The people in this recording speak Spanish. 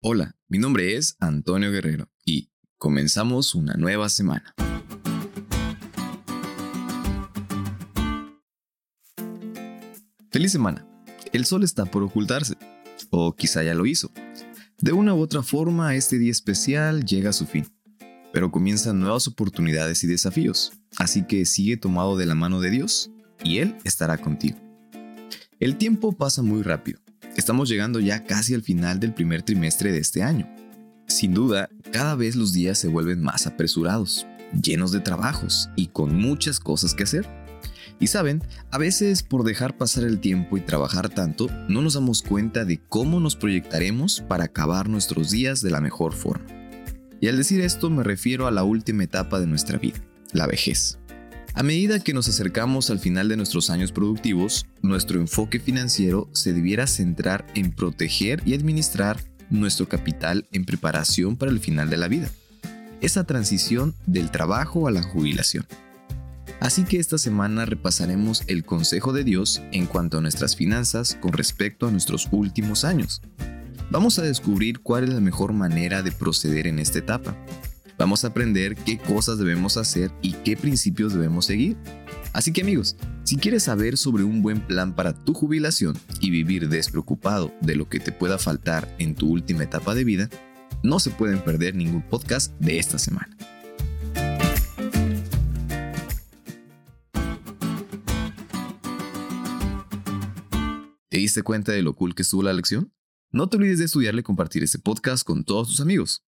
Hola, mi nombre es Antonio Guerrero y comenzamos una nueva semana. Feliz semana. El sol está por ocultarse, o quizá ya lo hizo. De una u otra forma, este día especial llega a su fin, pero comienzan nuevas oportunidades y desafíos, así que sigue tomado de la mano de Dios y Él estará contigo. El tiempo pasa muy rápido. Estamos llegando ya casi al final del primer trimestre de este año. Sin duda, cada vez los días se vuelven más apresurados, llenos de trabajos y con muchas cosas que hacer. Y saben, a veces por dejar pasar el tiempo y trabajar tanto, no nos damos cuenta de cómo nos proyectaremos para acabar nuestros días de la mejor forma. Y al decir esto me refiero a la última etapa de nuestra vida, la vejez. A medida que nos acercamos al final de nuestros años productivos, nuestro enfoque financiero se debiera centrar en proteger y administrar nuestro capital en preparación para el final de la vida. Esa transición del trabajo a la jubilación. Así que esta semana repasaremos el consejo de Dios en cuanto a nuestras finanzas con respecto a nuestros últimos años. Vamos a descubrir cuál es la mejor manera de proceder en esta etapa. Vamos a aprender qué cosas debemos hacer y qué principios debemos seguir. Así que amigos, si quieres saber sobre un buen plan para tu jubilación y vivir despreocupado de lo que te pueda faltar en tu última etapa de vida, no se pueden perder ningún podcast de esta semana. ¿Te diste cuenta de lo cool que estuvo la lección? No te olvides de estudiarle y compartir este podcast con todos tus amigos.